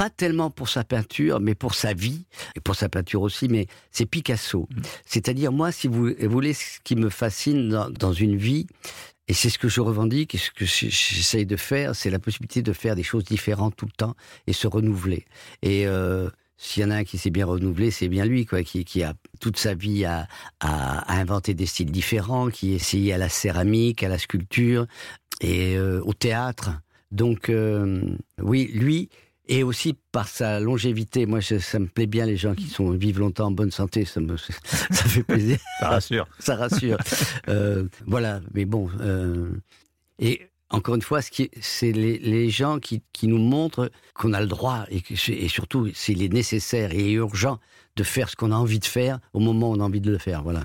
pas tellement pour sa peinture, mais pour sa vie, et pour sa peinture aussi, mais c'est Picasso. Mmh. C'est-à-dire, moi, si vous voulez, ce qui me fascine dans, une vie, et c'est ce que je revendique et ce que j'essaye de faire, c'est la possibilité de faire des choses différentes tout le temps et se renouveler. Et euh, s'il y en a un qui s'est bien renouvelé, c'est bien lui, quoi, qui, qui, a toute sa vie à, à, inventer des styles différents, qui essayé à la céramique, à la sculpture et euh, au théâtre. Donc, euh, oui, lui, et aussi par sa longévité. Moi, ça me plaît bien les gens qui sont vivent longtemps en bonne santé. Ça me ça fait plaisir. ça rassure. ça rassure. Euh, voilà. Mais bon. Euh, et encore une fois, c'est les, les, gens qui, qui nous montrent qu'on a le droit et, que, et surtout s'il est nécessaire et urgent de faire ce qu'on a envie de faire au moment où on a envie de le faire. Voilà.